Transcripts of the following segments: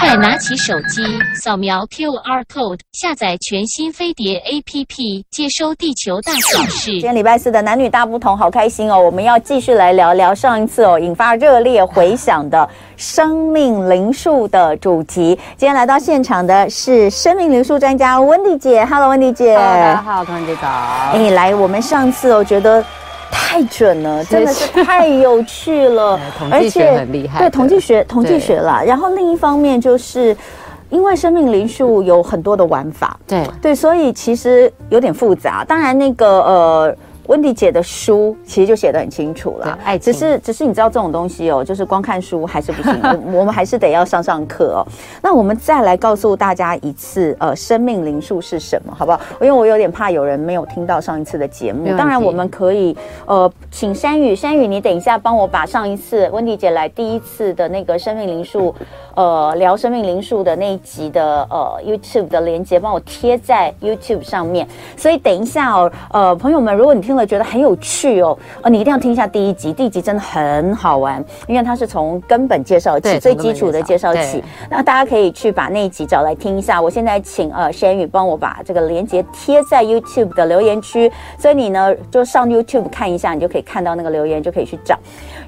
快拿起手机，扫描 QR code，下载全新飞碟 APP，接收地球大小事。今天礼拜四的男女大不同，好开心哦！我们要继续来聊聊上一次哦引发热烈回响的生命灵数的主题。今天来到现场的是生命灵数专家温蒂姐，Hello，温蒂姐。Hello，大家好，同学早。哎，来，我们上次哦觉得。太准了，真的是太有趣了，而且很厉害。对，统计学，统计学啦。然后另一方面，就是因为生命灵数有很多的玩法，对对，所以其实有点复杂。当然，那个呃。温迪姐的书其实就写得很清楚了，爱只是只是你知道这种东西哦，就是光看书还是不行，我们还是得要上上课哦。那我们再来告诉大家一次，呃，生命灵数是什么，好不好？因为我有点怕有人没有听到上一次的节目。当然，我们可以呃，请山雨，山雨，你等一下帮我把上一次温迪姐来第一次的那个生命灵数，呃，聊生命灵数的那一集的呃 YouTube 的链接，帮我贴在 YouTube 上面。所以等一下哦，呃，朋友们，如果你听。觉得很有趣哦，呃，你一定要听一下第一集，第一集真的很好玩，因为它是从根本介绍起，最基础的介绍起。那大家可以去把那一集找来听一下。我现在请呃山宇帮我把这个链接贴在 YouTube 的留言区，所以你呢就上 YouTube 看一下，你就可以看到那个留言，就可以去找。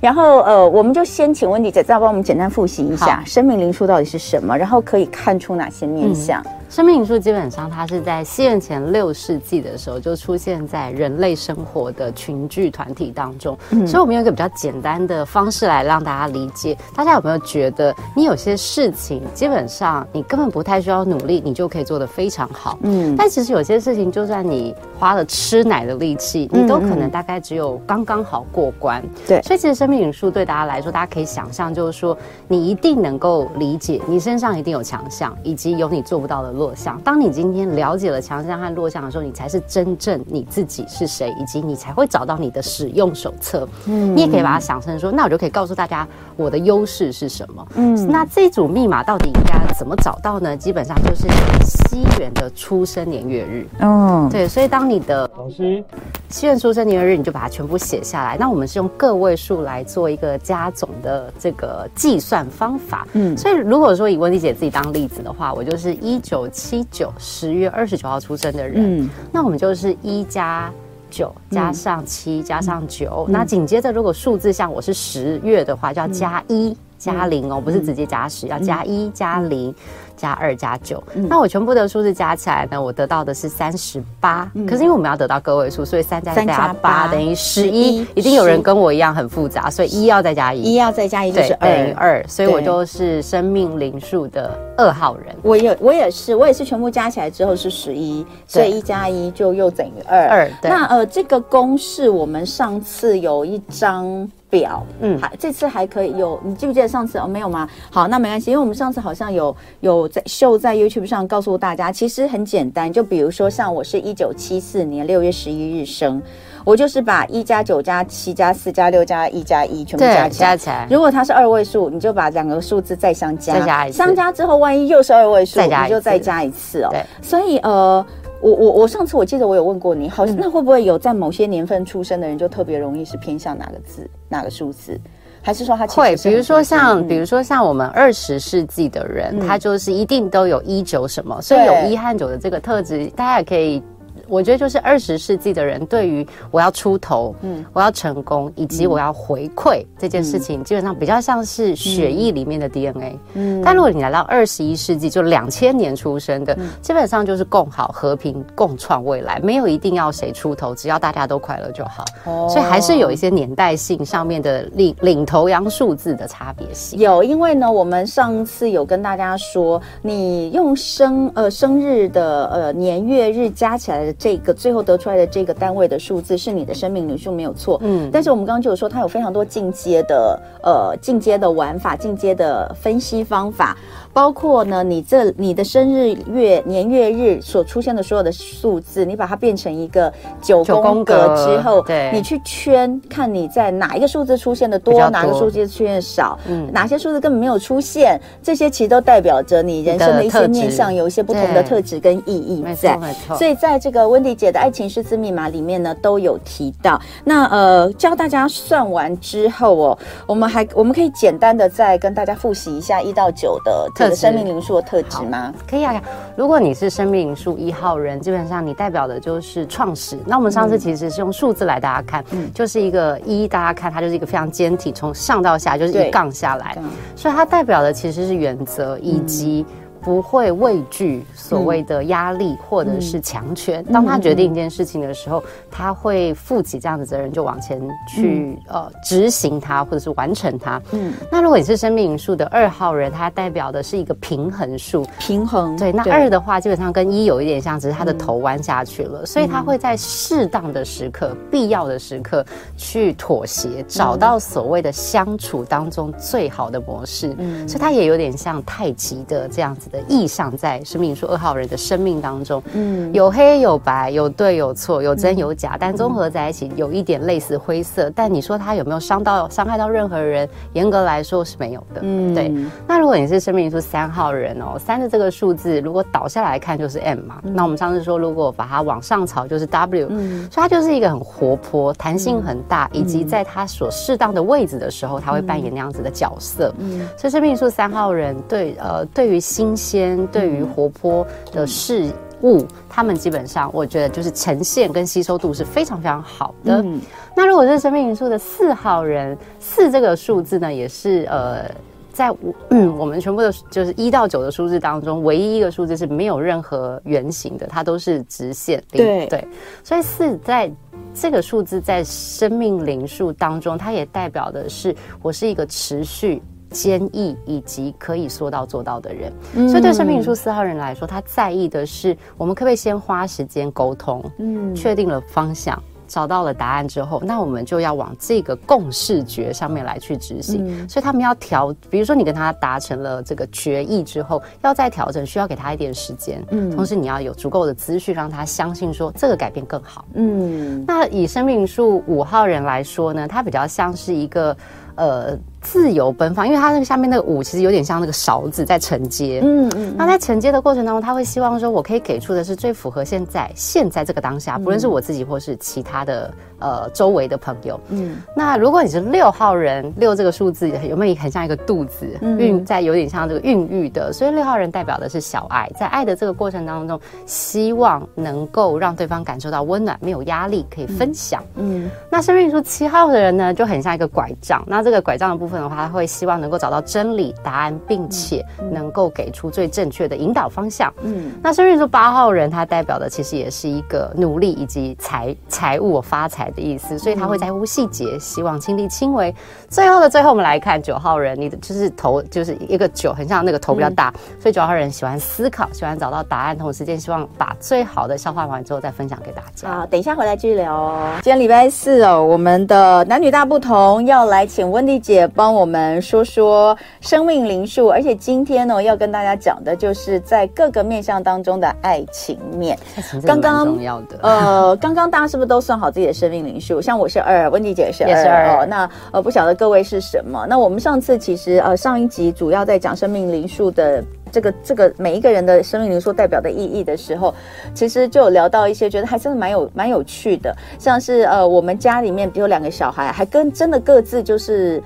然后呃，我们就先请温迪姐再帮我们简单复习一下生命灵数到底是什么，然后可以看出哪些面相。嗯生命灵数基本上，它是在西元前六世纪的时候就出现在人类生活的群聚团体当中，嗯、所以我们用一个比较简单的方式来让大家理解。大家有没有觉得，你有些事情基本上你根本不太需要努力，你就可以做得非常好？嗯，但其实有些事情，就算你花了吃奶的力气，你都可能大概只有刚刚好过关。对、嗯，所以其实生命灵数对大家来说，大家可以想象，就是说你一定能够理解，你身上一定有强项，以及有你做不到的路。弱项。当你今天了解了强项和弱项的时候，你才是真正你自己是谁，以及你才会找到你的使用手册。嗯，你也可以把它想成说，那我就可以告诉大家我的优势是什么。嗯，那这组密码到底应该怎么找到呢？基本上就是西元的出生年月日。嗯，对，所以当你的老师西元出生年月日，你就把它全部写下来。那我们是用个位数来做一个加总的这个计算方法。嗯，所以如果说以温蒂姐自己当例子的话，我就是一九。七九十月二十九号出生的人，嗯，那我们就是一加九加上七加上九，那紧接着如果数字像我是十月的话，就要加一加零哦，不是直接加十，要加一加零。加二加九，那我全部的数字加起来呢，我得到的是三十八。可是因为我们要得到个位数，所以三加三加八等于十一。一定有人跟我一样很复杂，所以一要再加一，一要再加一就是二，等于二。所以我就是生命零数的二号人。我也我也是，我也是全部加起来之后是十一，所以一加一就又等于二。二。那呃，这个公式我们上次有一张。表，嗯，还这次还可以有，你记不记得上次哦？没有吗？好，那没关系，因为我们上次好像有有在秀在 YouTube 上告诉大家，其实很简单，就比如说像我是一九七四年六月十一日生，我就是把一加九加七加四加六加一加一全部加起来，加起来。如果它是二位数，你就把两个数字再相加，再加一次，相加之后万一又是二位数，你就再加一次哦。对，所以呃。我我我上次我记得我有问过你，好像那会不会有在某些年份出生的人就特别容易是偏向哪个字哪个数字，还是说他会？比如说像比如说像我们二十世纪的人，他就是一定都有一九什么，所以有一和九的这个特质，大家也可以。我觉得就是二十世纪的人对于我要出头，嗯，我要成功，以及我要回馈这件事情，基本上比较像是血液里面的 DNA。嗯，但如果你来到二十一世纪，就两千年出生的，基本上就是共好、和平、共创未来，没有一定要谁出头，只要大家都快乐就好。哦，所以还是有一些年代性上面的领领头羊数字的差别性。有，因为呢，我们上次有跟大家说，你用生呃生日的呃年月日加起来的。这个最后得出来的这个单位的数字是你的生命灵数没有错，嗯，但是我们刚刚就有说它有非常多进阶的呃进阶的玩法、进阶的分析方法。包括呢，你这你的生日月年月日所出现的所有的数字，你把它变成一个九宫格之后，对，你去圈看你在哪一个数字出现的多，多哪个数字出现的少，嗯，哪些数字根本没有出现，这些其实都代表着你人生的一些面向，有一些不同的特质跟意义在。所以在这个温迪姐的爱情数字密码里面呢都有提到。那呃，教大家算完之后哦，我们还我们可以简单的再跟大家复习一下一到九的这个生命灵数的特质吗？可以啊，如果你是生命灵数一号人，基本上你代表的就是创始。那我们上次其实是用数字来大家看，嗯、就是一个一，大家看它就是一个非常坚挺，从上到下就是一杠下来，所以它代表的其实是原则以及。不会畏惧所谓的压力或者是强权。当他决定一件事情的时候，他会负起这样的责任，就往前去呃执行它或者是完成它。嗯，那如果你是生命灵数的二号人，它代表的是一个平衡数，平衡。对，那二的话基本上跟一有一点像，只是他的头弯下去了，所以他会在适当的时刻、必要的时刻去妥协，找到所谓的相处当中最好的模式。嗯，所以他也有点像太极的这样子的意象在生命灵数二号人的生命当中，嗯，有黑有白，有对有错，有真有假，但综合在一起有一点类似灰色。但你说他有没有伤到伤害到任何人？严格来说是没有的。嗯，对。那如果你是生命灵数三号人哦，三的这个数字如果倒下来看就是 M 嘛，那我们上次说如果把它往上朝就是 W，嗯，所以它就是一个很活泼、弹性很大，以及在它所适当的位置的时候，他会扮演那样子的角色。嗯，所以生命灵数三号人对呃对于新。先对于活泼的事物，他们基本上我觉得就是呈现跟吸收度是非常非常好的。嗯、那如果是生命灵数的四号人，四这个数字呢，也是呃，在嗯我们全部的就是一到九的数字当中，唯一一个数字是没有任何圆形的，它都是直线。对对，所以四在这个数字在生命灵数当中，它也代表的是我是一个持续。坚毅以及可以说到做到的人，嗯、所以对生命灵数四号人来说，他在意的是我们可不可以先花时间沟通，嗯，确定了方向，找到了答案之后，那我们就要往这个共视觉上面来去执行。嗯、所以他们要调，比如说你跟他达成了这个决议之后，要再调整，需要给他一点时间，嗯，同时你要有足够的资讯让他相信说这个改变更好，嗯。那以生命灵数五号人来说呢，他比较像是一个呃。自由奔放，因为他那个下面那个五其实有点像那个勺子在承接，嗯嗯，嗯，那在承接的过程当中，他会希望说，我可以给出的是最符合现在现在这个当下，不论是我自己或是其他的呃周围的朋友，嗯，那如果你是六号人，六这个数字有没有很像一个肚子，孕在有点像这个孕育的，所以六号人代表的是小爱，在爱的这个过程当中，希望能够让对方感受到温暖，没有压力，可以分享，嗯，嗯，那生命灵数七号的人呢，就很像一个拐杖，那这个拐杖的部分。部分的话，他会希望能够找到真理答案，并且能够给出最正确的引导方向。嗯，那生命灵数八号人，他代表的其实也是一个努力以及财财务发财的意思，所以他会在乎细节，希望亲力亲为。最后的最后，我们来看九号人，你的就是头就是一个九，很像那个头比较大，嗯、所以九号人喜欢思考，喜欢找到答案，同时间希望把最好的消化完之后再分享给大家。好，等一下回来继续聊哦。今天礼拜四哦，我们的男女大不同要来请温蒂姐。帮我们说说生命灵数，而且今天呢，要跟大家讲的就是在各个面向当中的爱情面。刚刚重要的，呃，刚刚大家是不是都算好自己的生命灵数？像我是二，温迪姐是二，也是二哦。那呃，不晓得各位是什么？那我们上次其实呃上一集主要在讲生命灵数的这个这个每一个人的生命灵数代表的意义的时候，其实就有聊到一些觉得还真的蛮有蛮有趣的，像是呃我们家里面比如两个小孩，还跟真的各自就是。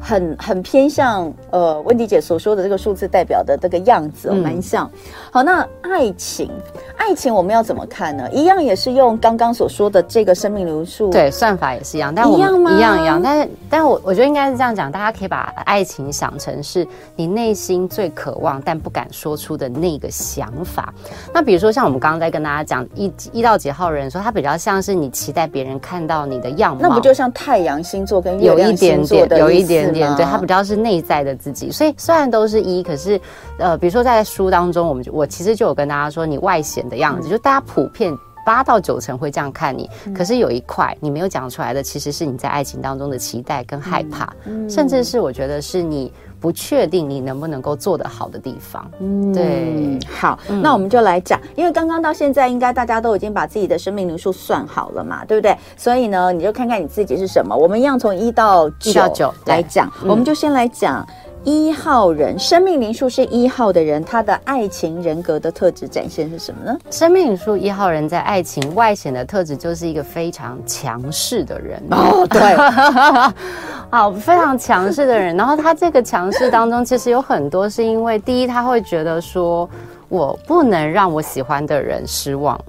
很很偏向呃，温迪姐所说的这个数字代表的这个样子，哦，蛮、嗯、像。好，那爱情，爱情我们要怎么看呢？一样也是用刚刚所说的这个生命流数，对，算法也是一样，但我一样吗？一样一样，但是，但我我觉得应该是这样讲，大家可以把爱情想成是你内心最渴望但不敢说出的那个想法。那比如说像我们刚刚在跟大家讲一一到几号人说，他比较像是你期待别人看到你的样貌，那不就像太阳星座跟月亮星座的有一点点，对，它比较是内在的自己。所以虽然都是一，可是呃，比如说在书当中，我们就我其实就有跟大家说，你外显的样子，嗯、就大家普遍八到九成会这样看你，嗯、可是有一块你没有讲出来的，其实是你在爱情当中的期待跟害怕，嗯嗯、甚至是我觉得是你不确定你能不能够做得好的地方。嗯，对，好，嗯、那我们就来讲，因为刚刚到现在，应该大家都已经把自己的生命灵数算好了嘛，对不对？所以呢，你就看看你自己是什么。我们一样从一到九来讲，我们就先来讲。一号人，生命灵数是一号的人，他的爱情人格的特质展现是什么呢？生命灵数一号人在爱情外显的特质就是一个非常强势的人哦，对，好，非常强势的人。然后他这个强势当中，其实有很多是因为第一，他会觉得说我不能让我喜欢的人失望，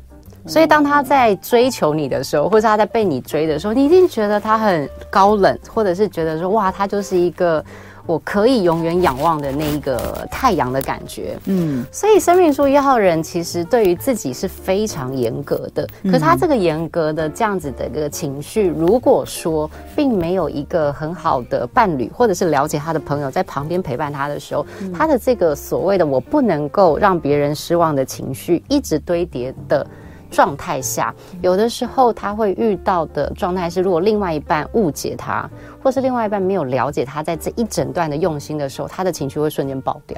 所以当他在追求你的时候，或者他在被你追的时候，你一定觉得他很高冷，或者是觉得说哇，他就是一个。我可以永远仰望的那一个太阳的感觉，嗯，所以生命数一号人其实对于自己是非常严格的，可是他这个严格的这样子的一个情绪，如果说并没有一个很好的伴侣或者是了解他的朋友在旁边陪伴他的时候，他的这个所谓的我不能够让别人失望的情绪一直堆叠的。状态下，有的时候他会遇到的状态是，如果另外一半误解他，或是另外一半没有了解他在这一整段的用心的时候，他的情绪会瞬间爆掉。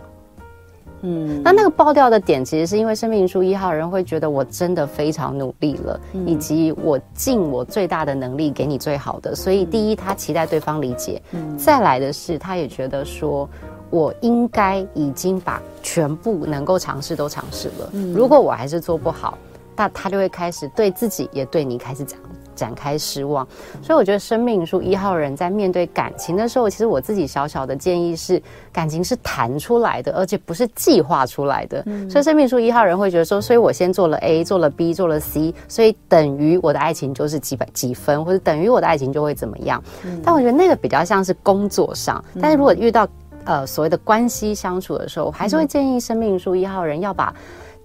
嗯，那那个爆掉的点，其实是因为生命书一号人会觉得我真的非常努力了，嗯、以及我尽我最大的能力给你最好的，所以第一，他期待对方理解；嗯、再来的是，他也觉得说我应该已经把全部能够尝试都尝试了，嗯、如果我还是做不好。那他就会开始对自己也对你开始展展开失望，所以我觉得生命灵数一号人在面对感情的时候，其实我自己小小的建议是，感情是谈出来的，而且不是计划出来的。嗯、所以生命灵数一号人会觉得说，所以我先做了 A，做了 B，做了 C，所以等于我的爱情就是几百几分，或者等于我的爱情就会怎么样。嗯、但我觉得那个比较像是工作上，但是如果遇到呃所谓的关系相处的时候，我还是会建议生命灵数一号人要把。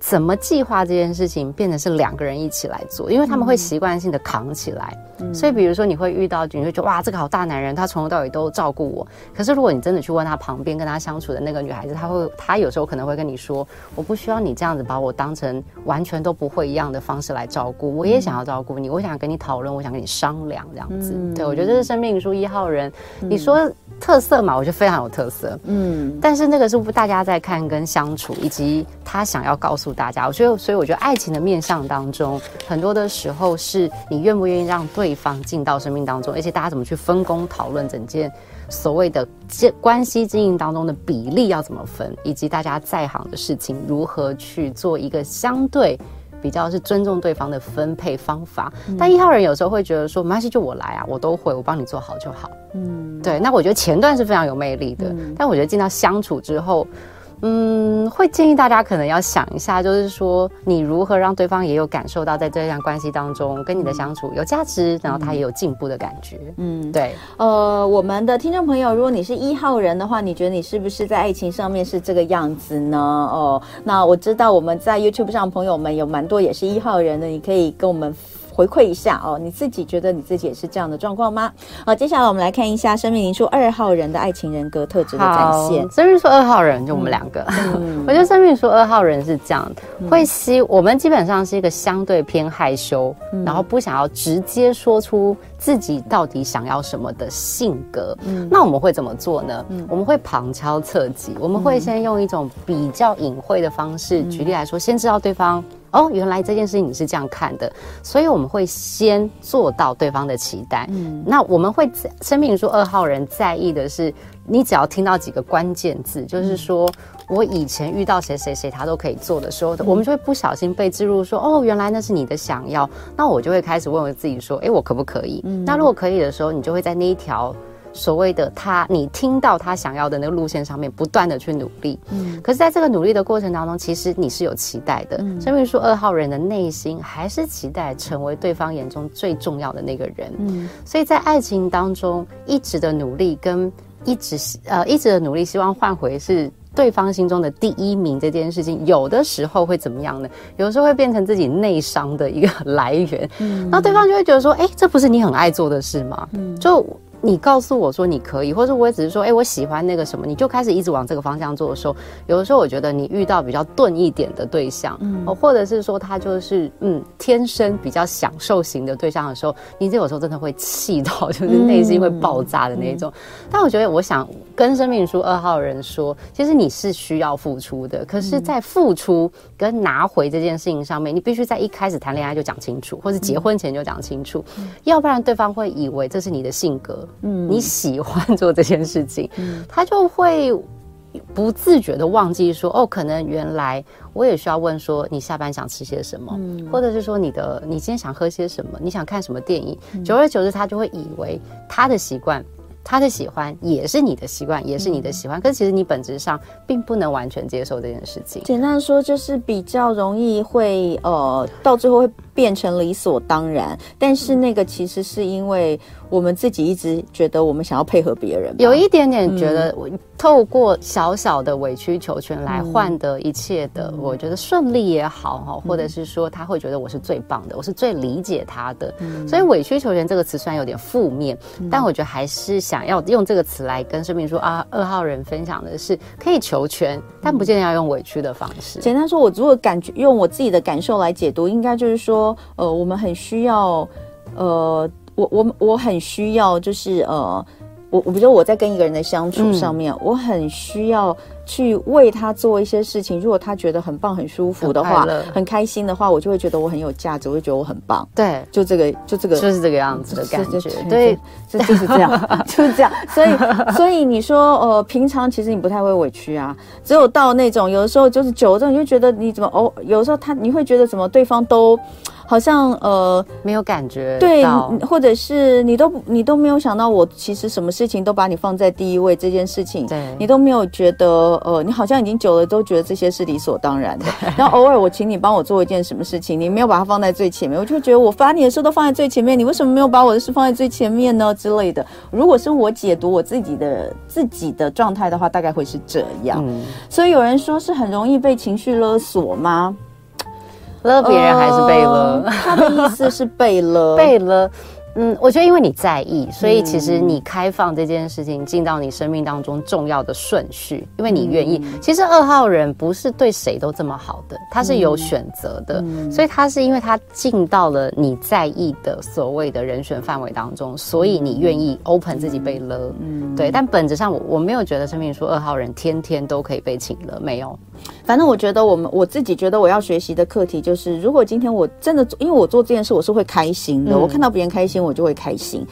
怎么计划这件事情变成是两个人一起来做，因为他们会习惯性的扛起来。嗯、所以，比如说你会遇到，你会觉得哇，这个好大男人，他从头到尾都照顾我。可是，如果你真的去问他旁边跟他相处的那个女孩子，他会，他有时候可能会跟你说，我不需要你这样子把我当成完全都不会一样的方式来照顾，我也想要照顾你，我想跟你讨论，我想跟你商量这样子。嗯、对，我觉得这是生命灵数一号人，嗯、你说特色嘛，我觉得非常有特色。嗯，但是那个是不大家在看跟相处，以及他想要告诉大家，我觉得，所以我觉得爱情的面向当中，很多的时候是你愿不愿意让对方进到生命当中，而且大家怎么去分工讨论整件所谓的这关系经营当中的比例要怎么分，以及大家在行的事情如何去做一个相对比较是尊重对方的分配方法。嗯、但一号人有时候会觉得说，没关系，就我来啊，我都会，我帮你做好就好。嗯，对。那我觉得前段是非常有魅力的，嗯、但我觉得进到相处之后。嗯，会建议大家可能要想一下，就是说你如何让对方也有感受到，在这段关系当中跟你的相处有价值，然后他也有进步的感觉。嗯，对。呃，我们的听众朋友，如果你是一号人的话，你觉得你是不是在爱情上面是这个样子呢？哦，那我知道我们在 YouTube 上朋友们有蛮多也是一号人的，你可以跟我们。回馈一下哦，你自己觉得你自己也是这样的状况吗？好，接下来我们来看一下生命灵数二号人的爱情人格特质的展现。生命灵数二号人就我们两个，嗯、我觉得生命灵数二号人是这样的，嗯、会希我们基本上是一个相对偏害羞，嗯、然后不想要直接说出自己到底想要什么的性格。嗯，那我们会怎么做呢？嗯、我们会旁敲侧击，我们会先用一种比较隐晦的方式，嗯、举例来说，先知道对方。哦，原来这件事情你是这样看的，所以我们会先做到对方的期待。嗯，那我们会生命灵数二号人在意的是，你只要听到几个关键字，就是说我以前遇到谁谁谁他都可以做的时候，我们就会不小心被植入说，哦，原来那是你的想要。那我就会开始问我自己说，哎，我可不可以？嗯，那如果可以的时候，你就会在那一条。所谓的他，你听到他想要的那个路线上面，不断的去努力。嗯，可是在这个努力的过程当中，其实你是有期待的。嗯，生命树二号人的内心还是期待成为对方眼中最重要的那个人。嗯，所以在爱情当中，一直的努力跟一直呃一直的努力，希望换回是对方心中的第一名这件事情，有的时候会怎么样呢？有的时候会变成自己内伤的一个来源。嗯，那对方就会觉得说，哎，这不是你很爱做的事吗？嗯，就。你告诉我说你可以，或者我也只是说，哎、欸，我喜欢那个什么，你就开始一直往这个方向做的时候，有的时候我觉得你遇到比较钝一点的对象，嗯，或者是说他就是嗯天生比较享受型的对象的时候，你这有时候真的会气到，就是内心会爆炸的那一种。嗯嗯、但我觉得，我想跟生命书二号人说，其实你是需要付出的，可是，在付出跟拿回这件事情上面，你必须在一开始谈恋爱就讲清楚，或是结婚前就讲清楚，嗯、要不然对方会以为这是你的性格。嗯，你喜欢做这件事情，嗯，他就会不自觉的忘记说，哦，可能原来我也需要问说，你下班想吃些什么，嗯，或者是说你的你今天想喝些什么，你想看什么电影，嗯，久而久之，他就会以为他的习惯。他的喜欢也是你的习惯，也是你的喜欢。嗯、可是其实你本质上并不能完全接受这件事情。简单说，就是比较容易会呃，到最后会变成理所当然。但是那个其实是因为我们自己一直觉得我们想要配合别人，有一点点觉得我透过小小的委曲求全来换得一切的，嗯、我觉得顺利也好哈，或者是说他会觉得我是最棒的，我是最理解他的。嗯、所以委曲求全这个词虽然有点负面，嗯、但我觉得还是想。想要用这个词来跟生命说啊，二号人分享的是可以求全，但不见得要用委屈的方式。简单说，我如果感觉用我自己的感受来解读，应该就是说，呃，我们很需要，呃，我我我很需要，就是呃。我我比如说我在跟一个人的相处上面，嗯、我很需要去为他做一些事情。如果他觉得很棒、很舒服的话，很，很开心的话，我就会觉得我很有价值，我会觉得我很棒。对，就这个，就这个，就是这个样子的感觉。就就对，就就是这样，就是这样。所以，所以你说，呃，平常其实你不太会委屈啊，只有到那种有的时候就是久了之后，你就觉得你怎么哦，有的时候他你会觉得怎么对方都。好像呃没有感觉，对，或者是你都你都没有想到，我其实什么事情都把你放在第一位这件事情，对，你都没有觉得呃，你好像已经久了都觉得这些是理所当然的。然后偶尔我请你帮我做一件什么事情，你没有把它放在最前面，我就会觉得我把你的事都放在最前面，你为什么没有把我的事放在最前面呢？之类的。如果是我解读我自己的自己的状态的话，大概会是这样。嗯，所以有人说是很容易被情绪勒索吗？勒别人还是被勒？呃，他的意思是被 勒，被勒。嗯，我觉得因为你在意，所以其实你开放这件事情进到你生命当中重要的顺序，因为你愿意。其实二号人不是对谁都这么好的，他是有选择的，所以他是因为他进到了你在意的所谓的人选范围当中，所以你愿意 open 自己被勒。嗯，对。但本质上我我没有觉得生命说二号人天天都可以被请了，没有。反正我觉得我们我自己觉得我要学习的课题就是，如果今天我真的因为我做这件事我是会开心的，我看到别人开心。我就会开心。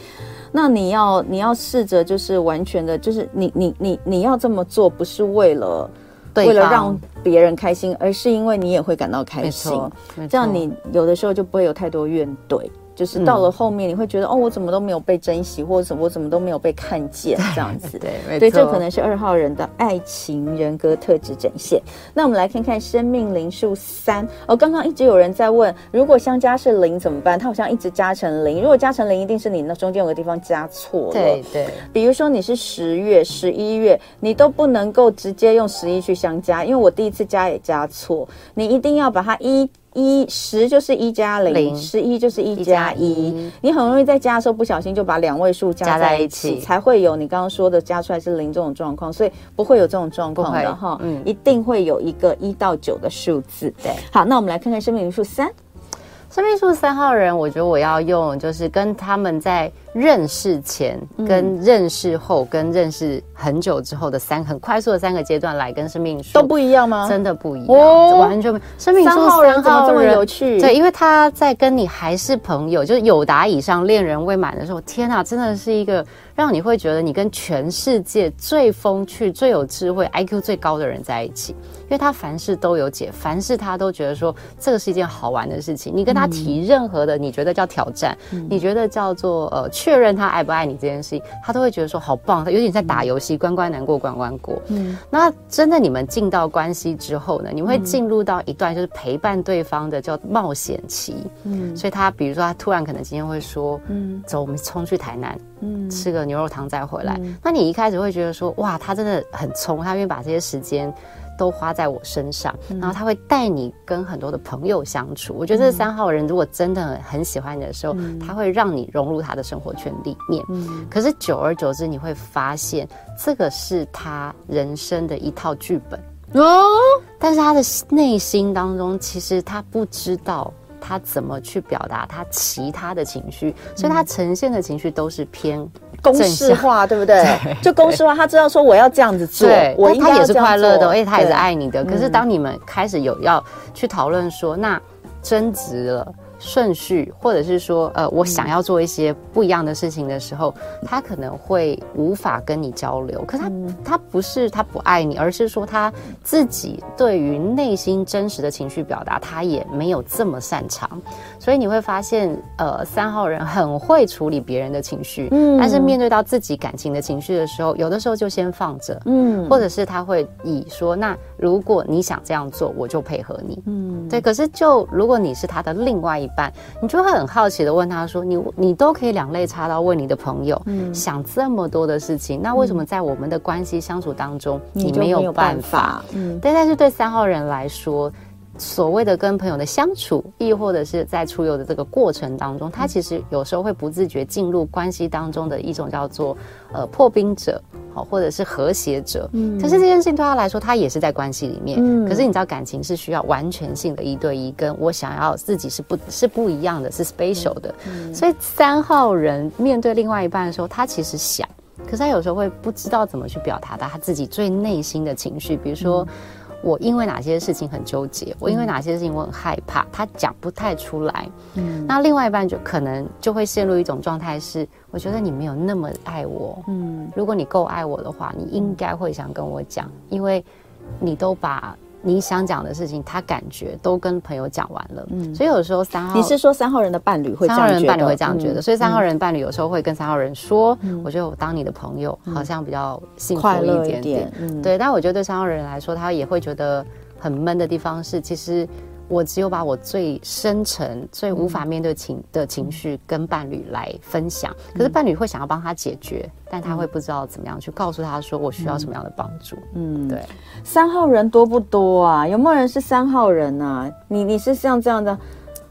那你要你要试着就是完全的，就是你你你你要这么做，不是为了为了让别人开心，而是因为你也会感到开心。这样你有的时候就不会有太多怨怼。就是到了后面，你会觉得、嗯、哦，我怎么都没有被珍惜，或者什么我怎么都没有被看见，这样子。对，这可能是二号人的爱情人格特质展现。那我们来看看生命灵数三哦，刚刚一直有人在问，如果相加是零怎么办？它好像一直加成零，如果加成零，一定是你那中间有个地方加错了。对对，比如说你是十月、十一月，你都不能够直接用十一去相加，因为我第一次加也加错，你一定要把它一。一十就是一加零，十一就是一加一。你很容易在加的时候不小心就把两位数加在一起，才会有你刚刚说的加出来是零这种状况，所以不会有这种状况的哈。嗯，一定会有一个一到九的数字。对，好，那我们来看看生命灵数三。生命数三号人，我觉得我要用就是跟他们在认识前、跟认识后、跟认识很久之后的三很快速的三个阶段来跟生命树都不一样吗？真的不一样，哦、完全不。生命树三号人这么有趣？对，因为他在跟你还是朋友，就是友达以上、恋人未满的时候，天哪，真的是一个让你会觉得你跟全世界最风趣、最有智慧、IQ 最高的人在一起。因为他凡事都有解，凡事他都觉得说这个是一件好玩的事情。你跟他提任何的，你觉得叫挑战，嗯、你觉得叫做呃确认他爱不爱你这件事情，他都会觉得说好棒。他有点在打游戏，关关难过关关过。嗯，那真的你们进到关系之后呢，你们会进入到一段就是陪伴对方的叫冒险期。嗯，所以他比如说他突然可能今天会说，嗯，走，我们冲去台南，嗯，吃个牛肉汤再回来。嗯、那你一开始会觉得说，哇，他真的很冲，他愿意把这些时间。都花在我身上，然后他会带你跟很多的朋友相处。我觉得这三号人如果真的很喜欢你的时候，他会让你融入他的生活圈里面。可是久而久之，你会发现这个是他人生的一套剧本哦。但是他的内心当中，其实他不知道他怎么去表达他其他的情绪，所以他呈现的情绪都是偏。公式化，对不对？对，就公式化，他知道说我要这样子做，对我他也是快乐的，而且他也是爱你的。可是当你们开始有要去讨论说，那争执了，顺序，或者是说，呃，我想要做一些不一样的事情的时候，嗯、他可能会无法跟你交流。可是他、嗯、他不是他不爱你，而是说他自己对于内心真实的情绪表达，他也没有这么擅长。所以你会发现，呃，三号人很会处理别人的情绪，嗯，但是面对到自己感情的情绪的时候，有的时候就先放着，嗯，或者是他会以说，那如果你想这样做，我就配合你，嗯，对。可是就如果你是他的另外一半，你就会很好奇的问他说：“你你都可以两肋插刀问你的朋友，嗯，想这么多的事情，那为什么在我们的关系相处当中，你没有办法？嗯，但。但是对三号人来说。”所谓的跟朋友的相处，亦或者是在出游的这个过程当中，他其实有时候会不自觉进入关系当中的一种叫做呃破冰者，好，或者是和谐者。嗯，可是这件事情对他来说，他也是在关系里面。嗯，可是你知道感情是需要完全性的一对一，跟我想要自己是不是不一样的，是 special 的。嗯，所以三号人面对另外一半的时候，他其实想，可是他有时候会不知道怎么去表达到他自己最内心的情绪，比如说。嗯我因为哪些事情很纠结，我因为哪些事情我很害怕，他讲不太出来。嗯，那另外一半就可能就会陷入一种状态，是我觉得你没有那么爱我。嗯，如果你够爱我的话，你应该会想跟我讲，因为你都把。你想讲的事情，他感觉都跟朋友讲完了，嗯，所以有时候三号，你是说三号人的伴侣会这样觉得？三号人伴侣会这样觉得，嗯、所以三号人伴侣有时候会跟三号人说，嗯、我觉得我当你的朋友好像比较幸福一点点，对。但我觉得对三号人来说，他也会觉得很闷的地方是，其实。我只有把我最深沉、最无法面对情的情绪跟伴侣来分享，可是伴侣会想要帮他解决，但他会不知道怎么样去告诉他说我需要什么样的帮助。嗯，对。三号人多不多啊？有没有人是三号人啊？你你是像这样的？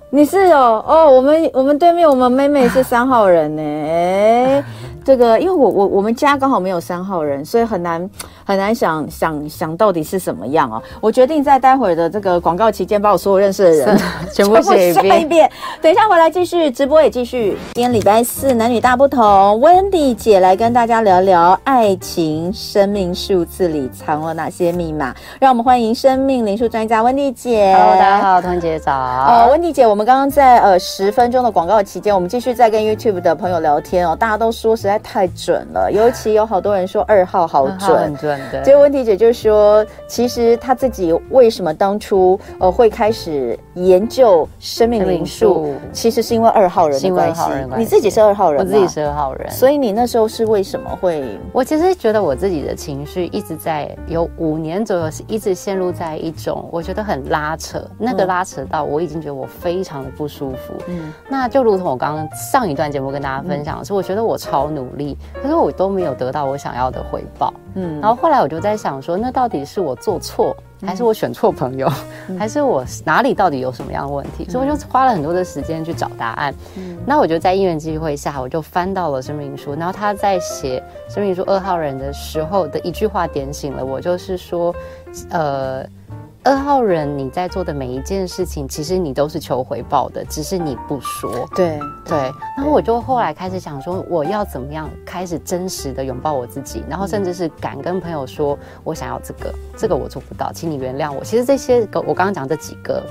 你是哦哦，我们我们对面我们妹妹是三号人呢。哎，这个因为我我我们家刚好没有三号人，所以很难。很难想想想到底是什么样哦。我决定在待会儿的这个广告期间，把我所有认识的人 全部写一遍。等一下回来继续直播，也继续。今天礼拜四，男女大不同。Wendy 姐来跟大家聊聊爱情生命数字里藏了哪些密码。让我们欢迎生命灵数专家 Wendy 姐。Hello，大家好，彤姐早。呃，Wendy 姐，我们刚刚在呃十分钟的广告期间，我们继续在跟 YouTube 的朋友聊天哦。大家都说实在太准了，尤其有好多人说二号好准，很准。这个问题姐就说，其实她自己为什么当初呃会开始研究生命灵数，其实是因为二号人的关系。你自己是二号人，我自己是二号人，所以你那时候是为什么会？我其实觉得我自己的情绪一直在有五年左右是一直陷入在一种我觉得很拉扯，那个拉扯到我已经觉得我非常的不舒服。嗯，那就如同我刚刚上一段节目跟大家分享的是，我觉得我超努力，可是我都没有得到我想要的回报。嗯，然后后来我就在想说，那到底是我做错，还是我选错朋友，嗯、还是我哪里到底有什么样的问题？嗯、所以我就花了很多的时间去找答案。嗯，那我就在因缘机会下，我就翻到了生命书，然后他在写生命书二号人的时候的一句话点醒了我，就是说，呃。二号人，你在做的每一件事情，其实你都是求回报的，只是你不说。对对。然后我就后来开始想说，我要怎么样开始真实的拥抱我自己，然后甚至是敢跟朋友说，我想要这个，这个我做不到，请你原谅我。其实这些个我刚刚讲这几个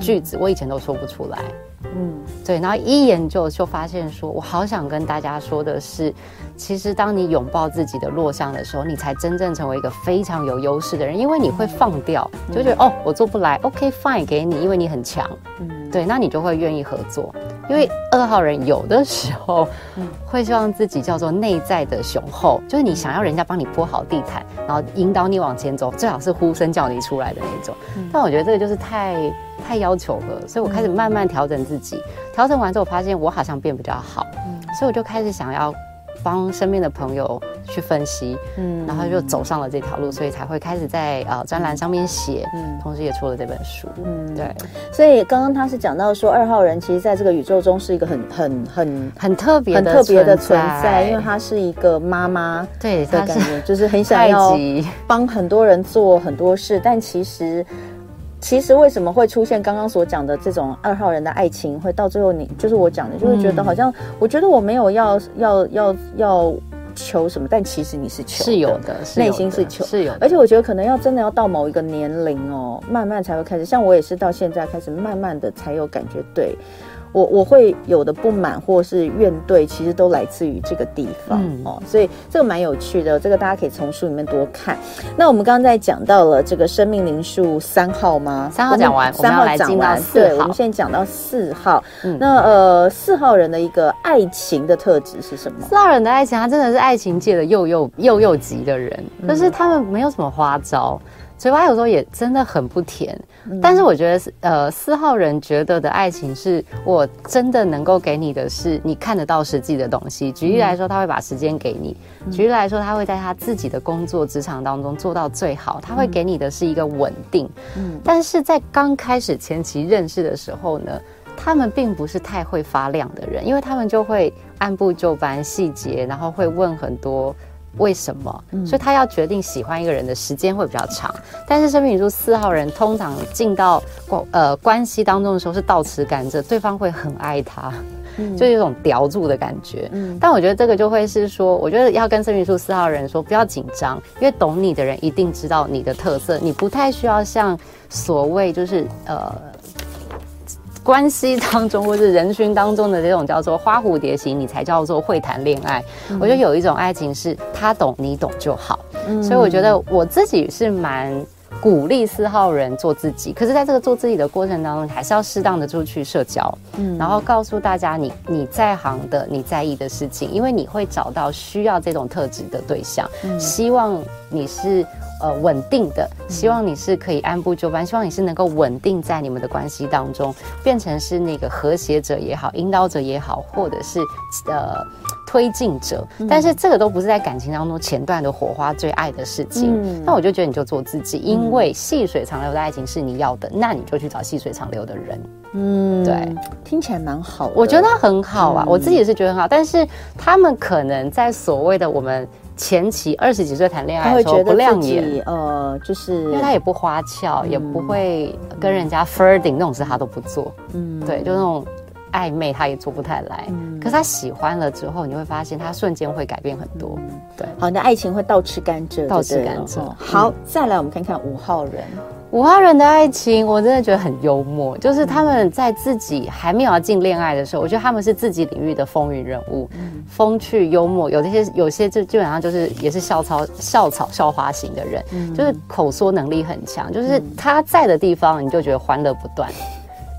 句子，我以前都说不出来。嗯，对，然后一研究就发现说，我好想跟大家说的是，其实当你拥抱自己的弱项的时候，你才真正成为一个非常有优势的人，因为你会放掉，就觉得、嗯、哦，我做不来，OK fine，给你，因为你很强，嗯，对，那你就会愿意合作。因为二号人有的时候会希望自己叫做内在的雄厚，就是你想要人家帮你铺好地毯，然后引导你往前走，最好是呼声叫你出来的那种。但我觉得这个就是太太要求了，所以我开始慢慢调整自己。调整完之后，我发现我好像变比较好，所以我就开始想要。帮身边的朋友去分析，嗯，然后就走上了这条路，所以才会开始在呃专栏上面写，嗯，同时也出了这本书，嗯，对。所以刚刚他是讲到说，二号人其实在这个宇宙中是一个很很很很特别、很特别的存在，因为他是一个妈妈，对的感觉，就是很想要帮很多人做很多事，但其实。其实为什么会出现刚刚所讲的这种二号人的爱情，会到最后你就是我讲的，就会觉得好像我觉得我没有要要要要求什么，但其实你是求是有的，内心是求是有的，而且我觉得可能要真的要到某一个年龄哦，慢慢才会开始。像我也是到现在开始慢慢的才有感觉，对。我我会有的不满或是怨怼，其实都来自于这个地方、嗯、哦，所以这个蛮有趣的，这个大家可以从书里面多看。那我们刚刚在讲到了这个生命灵数三号吗？三号讲完，三号讲完，对，我们现在讲到四号。嗯、那呃，四号人的一个爱情的特质是什么？四号人的爱情，他真的是爱情界的又又又又级的人，可、嗯、是他们没有什么花招。嘴巴有时候也真的很不甜，嗯、但是我觉得，呃，四号人觉得的爱情是我真的能够给你的是你看得到实际的东西。举例来说，他会把时间给你；嗯、举例来说，他会在他自己的工作职场当中做到最好。他会给你的是一个稳定。嗯，但是在刚开始前期认识的时候呢，他们并不是太会发亮的人，因为他们就会按部就班、细节，然后会问很多。为什么？所以他要决定喜欢一个人的时间会比较长。但是生命灵数四号人通常进到关呃关系当中的时候是倒持甘蔗，对方会很爱他，就有种叼住的感觉。嗯，但我觉得这个就会是说，我觉得要跟生命灵数四号人说不要紧张，因为懂你的人一定知道你的特色，你不太需要像所谓就是呃。关系当中，或是人群当中的这种叫做花蝴蝶型，你才叫做会谈恋爱。嗯、我觉得有一种爱情是他懂你懂就好，嗯、所以我觉得我自己是蛮鼓励四号人做自己。可是，在这个做自己的过程当中，还是要适当的出去社交，嗯，然后告诉大家你你在行的你在意的事情，因为你会找到需要这种特质的对象，嗯、希望你是。呃，稳定的，希望你是可以按部就班，希望你是能够稳定在你们的关系当中，变成是那个和谐者也好，引导者也好，或者是呃推进者。但是这个都不是在感情当中前段的火花最爱的事情。嗯、那我就觉得你就做自己，因为细水长流的爱情是你要的，那你就去找细水长流的人。嗯，对，听起来蛮好的，我觉得很好啊，嗯、我自己也是觉得很好。但是他们可能在所谓的我们。前期二十几岁谈恋爱的时候不亮眼，呃，就是因为他也不花俏，嗯、也不会跟人家 flirting 那种事他都不做，嗯，对，就那种暧昧他也做不太来。嗯、可是他喜欢了之后，你会发现他瞬间会改变很多。嗯、对，好，你的爱情会倒吃甘蔗，倒吃甘蔗。好，再来我们看看五号人。五号人的爱情，我真的觉得很幽默。就是他们在自己还没有要进恋爱的时候，我觉得他们是自己领域的风云人物，嗯、风趣幽默。有这些，有些就基本上就是也是校草、校草、校花型的人，嗯、就是口说能力很强。就是他在的地方，你就觉得欢乐不断。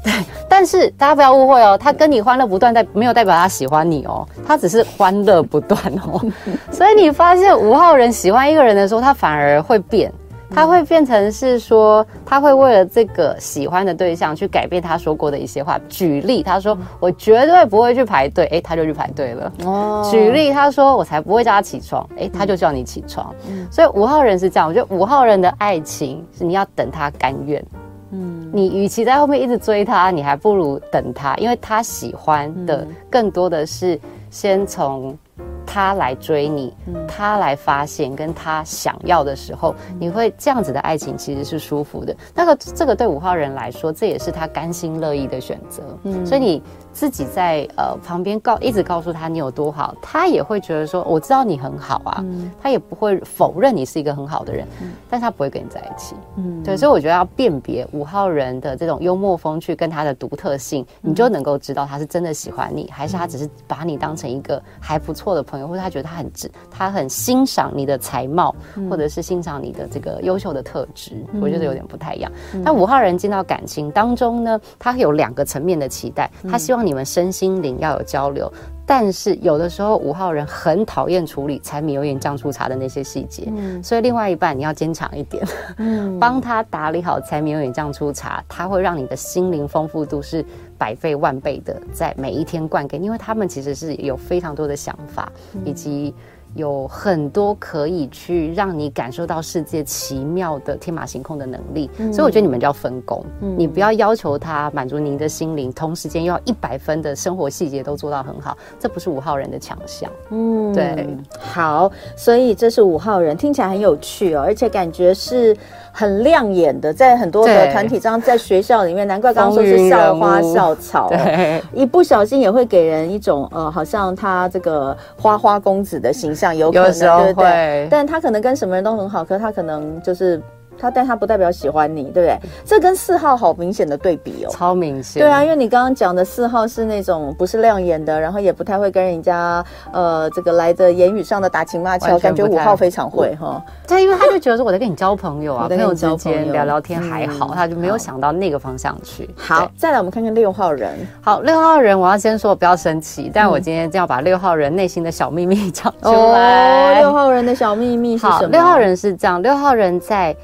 对，但是大家不要误会哦，他跟你欢乐不断，代没有代表他喜欢你哦，他只是欢乐不断哦。所以你发现五号人喜欢一个人的时候，他反而会变。他会变成是说，他会为了这个喜欢的对象去改变他说过的一些话。举例，他说：“我绝对不会去排队。”哎，他就去排队了。哦。举例，他说：“我才不会叫他起床。”哎，他就叫你起床。嗯。所以五号人是这样，我觉得五号人的爱情是你要等他甘愿。嗯。你与其在后面一直追他，你还不如等他，因为他喜欢的更多的是先从。他来追你，他来发现跟他想要的时候，你会这样子的爱情其实是舒服的。那个这个对五号人来说，这也是他甘心乐意的选择。嗯，所以你。自己在呃旁边告一直告诉他你有多好，他也会觉得说我知道你很好啊，嗯、他也不会否认你是一个很好的人，嗯、但他不会跟你在一起。嗯，对，所以我觉得要辨别五号人的这种幽默风趣跟他的独特性，嗯、你就能够知道他是真的喜欢你，还是他只是把你当成一个还不错的朋友，或者他觉得他很值，他很欣赏你的才貌，嗯、或者是欣赏你的这个优秀的特质。嗯、我觉得有点不太一样。嗯、但五号人进到感情当中呢，他有两个层面的期待，他希望。你们身心灵要有交流，但是有的时候五号人很讨厌处理柴米油盐酱醋茶的那些细节，嗯，所以另外一半你要坚强一点，嗯，帮他打理好柴米油盐酱醋茶，他会让你的心灵丰富度是百倍万倍的在每一天灌给，因为他们其实是有非常多的想法以及。有很多可以去让你感受到世界奇妙的天马行空的能力，嗯、所以我觉得你们就要分工，嗯、你不要要求他满足您的心灵，同时间又要一百分的生活细节都做到很好，这不是五号人的强项。嗯，对，好，所以这是五号人，听起来很有趣哦，而且感觉是。很亮眼的，在很多的团体中，在学校里面，难怪刚刚说是校花校草，对，一不小心也会给人一种呃，好像他这个花花公子的形象，有可能，对不对？但他可能跟什么人都很好，可是他可能就是。他但他不代表喜欢你，对不对？这跟四号好明显的对比哦，超明显。对啊，因为你刚刚讲的四号是那种不是亮眼的，然后也不太会跟人家呃这个来的言语上的打情骂俏，感觉五号非常会哈。对，因为他就觉得说我在跟你交朋友啊，朋友之间聊聊天还好，嗯、他就没有想到那个方向去。好，再来我们看看六号人。好，六号人，我要先说不要生气，但我今天就要把六号人内心的小秘密 讲出来。哦，六号人的小秘密是什么？六号人是这样，六号人在。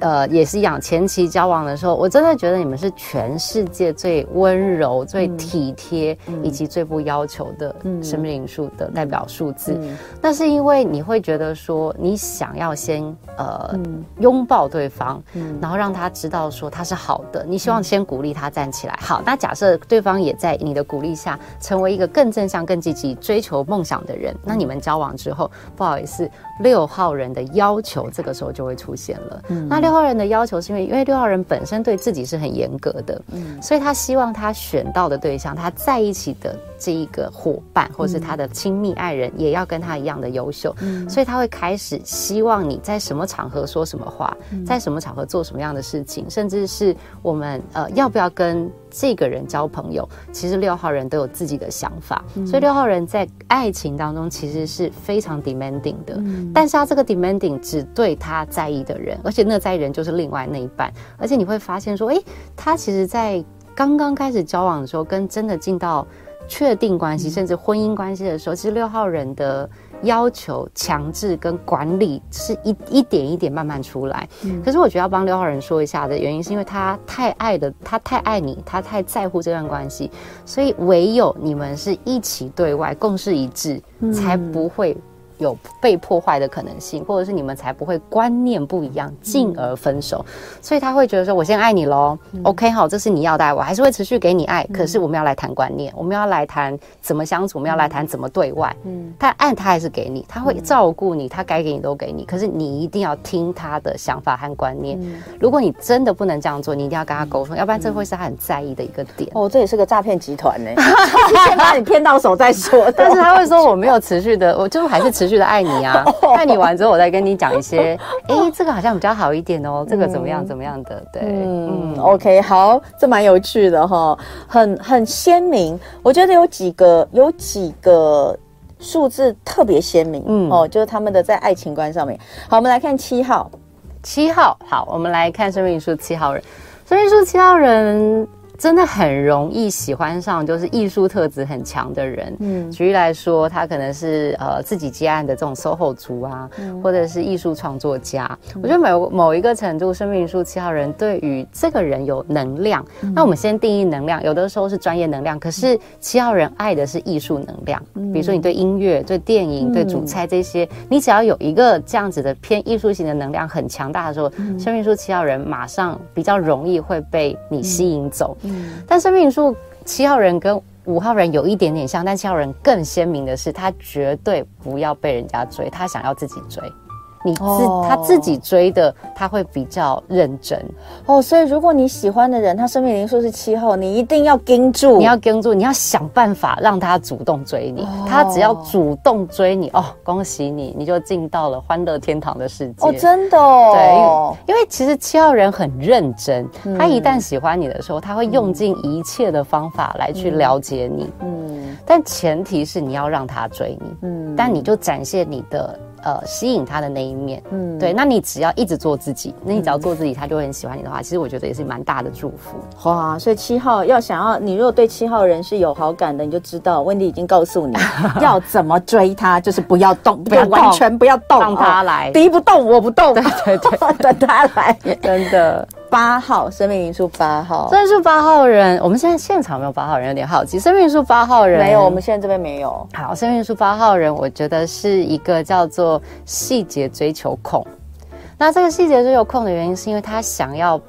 呃，也是一样，前期交往的时候，我真的觉得你们是全世界最温柔、最体贴，以及最不要求的生命灵数的代表数字。那是因为你会觉得说，你想要先呃拥抱对方，然后让他知道说他是好的。你希望先鼓励他站起来。好，那假设对方也在你的鼓励下，成为一个更正向、更积极追求梦想的人。那你们交往之后，不好意思，六号人的要求这个时候就会出现了。那。六号人的要求是因为，因为六号人本身对自己是很严格的，嗯，所以他希望他选到的对象，他在一起的这一个伙伴，或是他的亲密爱人，也要跟他一样的优秀，嗯，所以他会开始希望你在什么场合说什么话，在什么场合做什么样的事情，甚至是我们呃要不要跟这个人交朋友，其实六号人都有自己的想法，所以六号人在爱情当中其实是非常 demanding 的，但是他这个 demanding 只对他在意的人，而且那在人就是另外那一半，而且你会发现说，诶，他其实，在刚刚开始交往的时候，跟真的进到确定关系，甚至婚姻关系的时候，其实六号人的要求、强制跟管理是一一点一点慢慢出来。可是我觉得要帮六号人说一下的原因，是因为他太爱的，他太爱你，他太在乎这段关系，所以唯有你们是一起对外共事一致，才不会。有被破坏的可能性，或者是你们才不会观念不一样，进而分手。嗯、所以他会觉得说：“我先爱你喽、嗯、，OK，好，这是你要的爱，我还是会持续给你爱。嗯、可是我们要来谈观念，我们要来谈怎么相处，我们要来谈怎么对外。嗯，他爱他还是给你，他会照顾你，他该给你都给你。可是你一定要听他的想法和观念。嗯、如果你真的不能这样做，你一定要跟他沟通，嗯、要不然这会是他很在意的一个点。哦，这也是个诈骗集团呢，先把你骗到手再说。但是他会说我没有持续的，我就还是持续的爱你啊。爱你完之后，我再跟你讲一些，哎、欸，这个好像比较好一点哦，这个怎么样怎么样的？对，嗯，嗯，OK，好，这蛮有趣的哈，很很鲜明。我觉得有几个有几个数字特别鲜明，嗯，哦，就是他们的在爱情观上面。好，我们来看七号，七号，好，我们来看生命数七号人，生命数七号人。真的很容易喜欢上就是艺术特质很强的人。嗯，举例来说，他可能是呃自己接案的这种 SOHO 族啊，嗯、或者是艺术创作家。嗯、我觉得某某一个程度，生命灵数七号人对于这个人有能量。嗯、那我们先定义能量，有的时候是专业能量，可是七号人爱的是艺术能量。嗯、比如说你对音乐、对电影、对主菜这些，嗯、你只要有一个这样子的偏艺术型的能量很强大的时候，嗯、生命灵数七号人马上比较容易会被你吸引走。但生命数七号人跟五号人有一点点像，但七号人更鲜明的是，他绝对不要被人家追，他想要自己追。你自、oh. 他自己追的，他会比较认真哦。Oh, 所以如果你喜欢的人，他生命灵数是七号，你一定要盯住，你要盯住，你要想办法让他主动追你。Oh. 他只要主动追你，哦，恭喜你，你就进到了欢乐天堂的世界。哦，oh, 真的哦。对，因为其实七号人很认真，嗯、他一旦喜欢你的时候，他会用尽一切的方法来去了解你。嗯，但前提是你要让他追你。嗯，但你就展现你的。呃，吸引他的那一面，嗯，对，那你只要一直做自己，那你只要做自己，他就会很喜欢你的话，其实我觉得也是蛮大的祝福。哇，所以七号要想要你，如果对七号人是有好感的，你就知道温迪已经告诉你 要怎么追他，就是不要动，不要完全不要动，让他来，敌不动我不动，对对对，等 他来，真的。八号生命灵数八号，生命数八号人，我们现在现场没有八号人，有点好奇。生命数八号人没有，我们现在这边没有。好，生命数八号人，我觉得是一个叫做细节追求控。那这个细节追求控的原因，是因为他想要。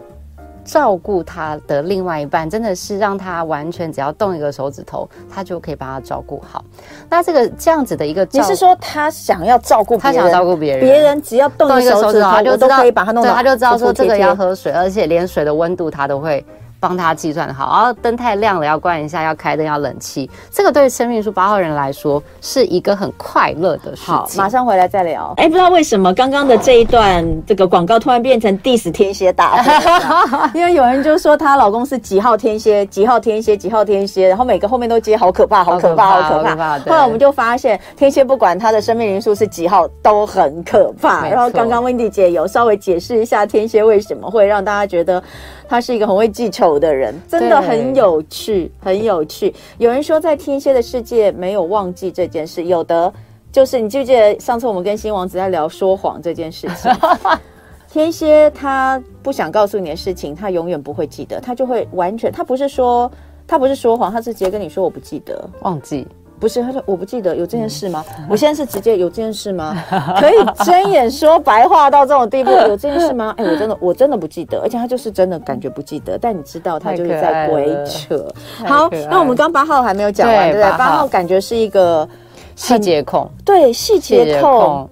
照顾他的另外一半，真的是让他完全只要动一个手指头，他就可以把他照顾好。那这个这样子的一个，你是说他想要照顾，他想照顾别人，别人只要动一个手指头，他就都可以把他弄，他就知道说这个要喝水，而且连水的温度他都会。帮他计算好，然后灯太亮了要关一下，要开灯要冷气。这个对生命数八号人来说是一个很快乐的事情。好，马上回来再聊。哎，不知道为什么刚刚的这一段这个广告突然变成 diss 天蝎大会，因为有人就说她老公是几号天蝎，几号天蝎，几号天蝎，然后每个后面都接好可怕，好可怕，好可怕。可怕后来我们就发现天蝎不管他的生命灵数是几号都很可怕。然后刚刚 Wendy 姐有稍微解释一下天蝎为什么会让大家觉得。他是一个很会记仇的人，真的很有趣，很有趣。有人说，在天蝎的世界没有忘记这件事，有的就是你记不记得上次我们跟新王子在聊说谎这件事情？天蝎他不想告诉你的事情，他永远不会记得，他就会完全，他不是说他不是说谎，他是直接跟你说我不记得，忘记。不是，他说我不记得有这件事吗？嗯、我现在是直接有这件事吗？可以睁眼说白话到这种地步，有这件事吗？哎、欸，我真的我真的不记得，而且他就是真的感觉不记得，但你知道他就是在鬼扯。好，那我们刚八号还没有讲完，对不对？八号感觉是一个细节控，对细节控。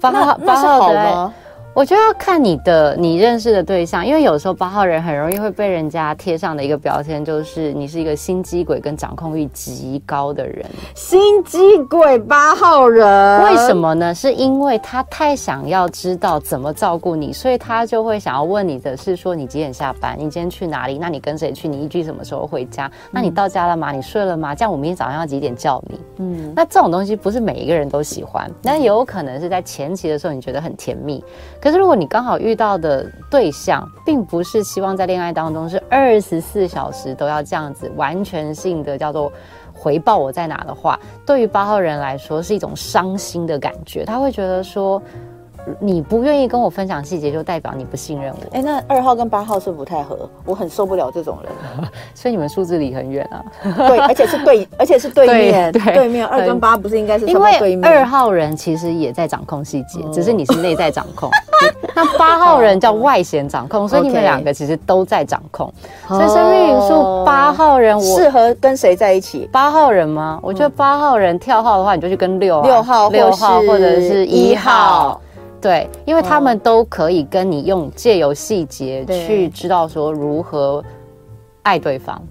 八号八号好吗？我觉得要看你的你认识的对象，因为有时候八号人很容易会被人家贴上的一个标签，就是你是一个心机鬼跟掌控欲极高的人。心机鬼八号人，为什么呢？是因为他太想要知道怎么照顾你，所以他就会想要问你的是说你几点下班？你今天去哪里？那你跟谁去？你依据什么时候回家？那你到家了吗？你睡了吗？这样我明天早上要几点叫你？嗯，那这种东西不是每一个人都喜欢，那有可能是在前期的时候你觉得很甜蜜。可是，如果你刚好遇到的对象，并不是希望在恋爱当中是二十四小时都要这样子完全性的叫做回报我在哪的话，对于八号人来说是一种伤心的感觉，他会觉得说。你不愿意跟我分享细节，就代表你不信任我。哎、欸，那二号跟八号是不太合？我很受不了这种人，所以你们数字离很远啊。对，而且是对，而且是对面，对，面二跟八不是应该是？因为二号人其实也在掌控细节，只是你是内在掌控。那八号人叫外显掌控，所以你们两个其实都在掌控。所以生命灵数八号人，我适合跟谁在一起？八号人吗？我觉得八号人跳号的话，你就去跟六六号、六号或者是一号。对，因为他们都可以跟你用借由细节去知道说如何爱对方。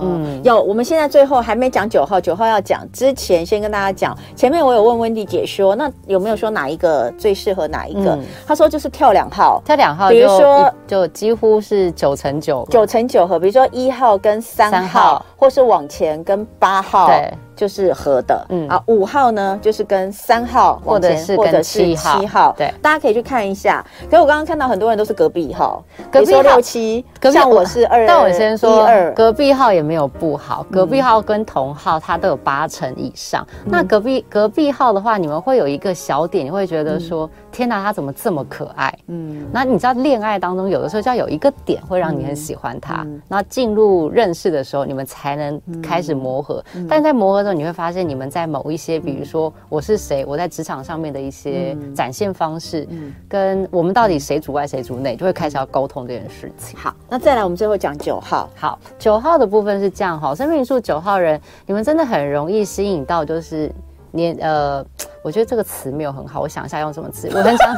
嗯，有，我们现在最后还没讲九号，九号要讲之前，先跟大家讲。前面我有问温蒂姐说，那有没有说哪一个最适合哪一个？她、嗯、说就是跳两号，跳两号，比如说就几乎是九乘九，九乘九和。比如说一号跟三号，号或是往前跟八号。对。就是合的，嗯。啊，五号呢，就是跟三号或者是跟七号，七号，对，大家可以去看一下。可是我刚刚看到很多人都是隔壁号，隔壁号六七，像我是二，但我先说二，隔壁号也没有不好，隔壁号跟同号它都有八成以上。那隔壁隔壁号的话，你们会有一个小点，你会觉得说，天哪，他怎么这么可爱？嗯，那你知道恋爱当中有的时候就要有一个点会让你很喜欢他，那进入认识的时候，你们才能开始磨合。但在磨合的时候。你会发现，你们在某一些，比如说我是谁，我在职场上面的一些展现方式，跟我们到底谁主外谁主内，就会开始要沟通这件事情。好，那再来，我们最后讲九号。好，九号的部分是这样哈，生命数九号人，你们真的很容易吸引到，就是年呃，我觉得这个词没有很好，我想一下用什么词，我很想。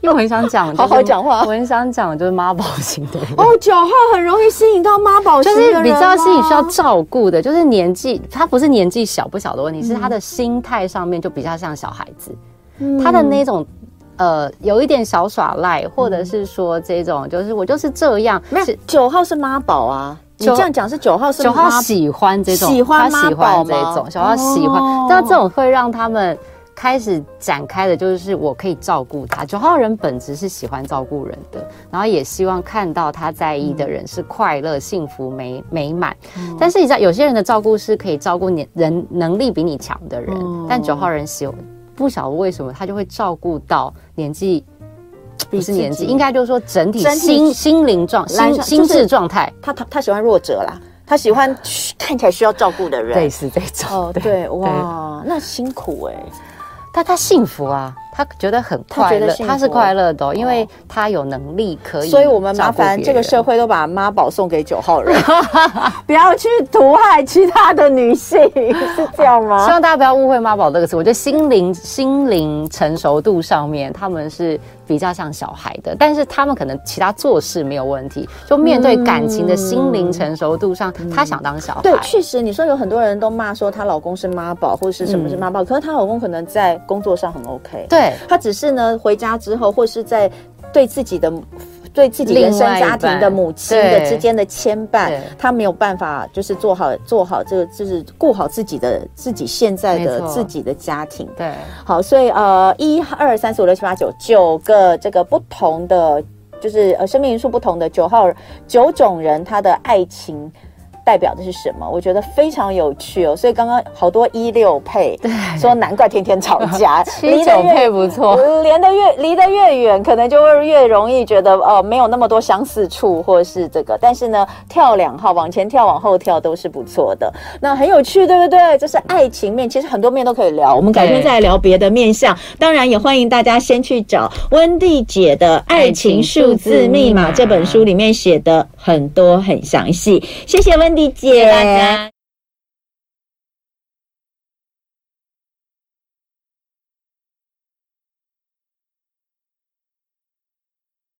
因为我很想讲，好好讲话。我很想讲，就是妈宝型的人。哦，九号很容易吸引到妈宝型的人，就是比较是你需要照顾的，就是年纪，他不是年纪小不小的问题，是他的心态上面就比较像小孩子，他的那种呃，有一点小耍赖，或者是说这种，就是我就是这样。没有，九号是妈宝啊，你这样讲是九号是九号喜欢这种，喜欢这种，九号喜欢，但这种会让他们。开始展开的就是我可以照顾他。九号人本质是喜欢照顾人的，然后也希望看到他在意的人是快乐、幸福、美美满。但是你知道，有些人的照顾是可以照顾你人能力比你强的人，但九号人喜不晓得为什么他就会照顾到年纪不是年纪，应该就是说整体心心灵状心心智状态。他他他喜欢弱者啦，他喜欢看起来需要照顾的人，类似这种。哦，对，哇，那辛苦哎。但他幸福啊，他觉得很快乐，他是快乐的、哦，因为他有能力可以。所以我们麻烦这个社会都把妈宝送给九号人，不要去毒害其他的女性，是这样吗？希望大家不要误会妈宝这个词。我觉得心灵心灵成熟度上面，他们是比较像小孩的，但是他们可能其他做事没有问题，就面对感情的心灵成熟度上，嗯、他想当小孩。对，确实，你说有很多人都骂说她老公是妈宝，或者是什么是妈宝、嗯，可是她老公可能在工作上很 OK。对，他只是呢回家之后，或是在对自己的。对自己原生家庭的母亲的之间的牵绊，他没有办法就是做好做好这个，就是顾好自己的自己现在的自己的家庭。对，好，所以呃，一二三四五六七八九九个这个不同的，就是呃生命元素不同的九号九种人，他的爱情。代表的是什么？我觉得非常有趣哦。所以刚刚好多一六配，对，说难怪天天吵架。七九配不错，连得越离得越远，可能就会越容易觉得哦、呃，没有那么多相似处，或是这个。但是呢，跳两号往前跳，往后跳都是不错的。那很有趣，对不对？这是爱情面，其实很多面都可以聊。我们改天再来聊别的面相。当然也欢迎大家先去找温蒂姐的《爱情数字密码》这本书，里面写的很多很详细。谢谢温。丽姐。